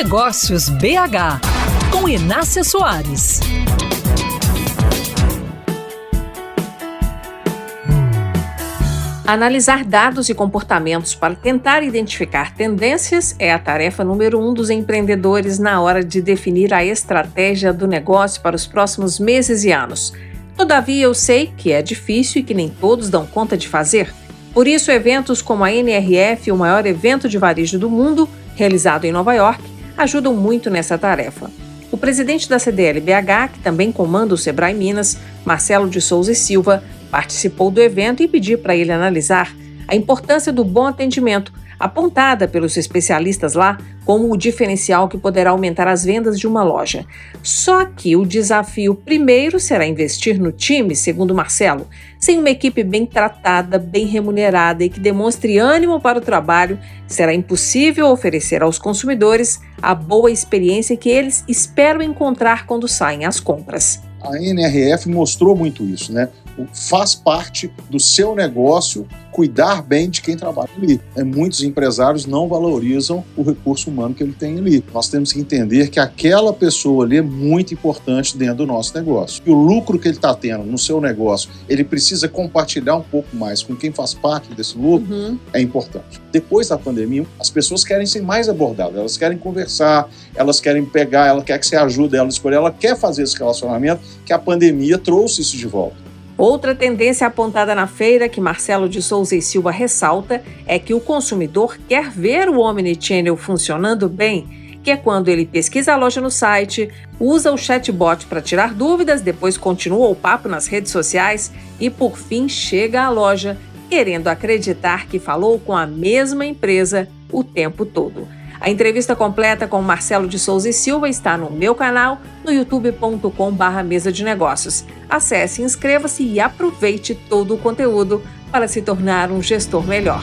Negócios BH, com Inácia Soares. Analisar dados e comportamentos para tentar identificar tendências é a tarefa número um dos empreendedores na hora de definir a estratégia do negócio para os próximos meses e anos. Todavia, eu sei que é difícil e que nem todos dão conta de fazer. Por isso, eventos como a NRF, o maior evento de varejo do mundo, realizado em Nova York, ajudam muito nessa tarefa. O presidente da CDL BH, que também comanda o Sebrae Minas, Marcelo de Souza e Silva, participou do evento e pedi para ele analisar a importância do bom atendimento, apontada pelos especialistas lá como o diferencial que poderá aumentar as vendas de uma loja. Só que o desafio primeiro será investir no time, segundo Marcelo. Sem uma equipe bem tratada, bem remunerada e que demonstre ânimo para o trabalho, será impossível oferecer aos consumidores a boa experiência que eles esperam encontrar quando saem às compras. A NRF mostrou muito isso, né? Faz parte do seu negócio cuidar bem de quem trabalha ali. É, muitos empresários não valorizam o recurso humano que ele tem ali. Nós temos que entender que aquela pessoa ali é muito importante dentro do nosso negócio. E o lucro que ele está tendo no seu negócio, ele precisa compartilhar um pouco mais com quem faz parte desse lucro, uhum. é importante. Depois da pandemia, as pessoas querem ser mais abordadas, elas querem conversar, elas querem pegar, ela quer que você ajude ela a escolher, ela quer fazer esse relacionamento que a pandemia trouxe isso de volta. Outra tendência apontada na feira que Marcelo de Souza e Silva ressalta é que o consumidor quer ver o Omnichannel funcionando bem, que é quando ele pesquisa a loja no site, usa o chatbot para tirar dúvidas, depois continua o papo nas redes sociais e por fim chega à loja, querendo acreditar que falou com a mesma empresa o tempo todo. A entrevista completa com Marcelo de Souza e Silva está no meu canal, no youtube.com/barra mesa de negócios. Acesse, inscreva-se e aproveite todo o conteúdo para se tornar um gestor melhor.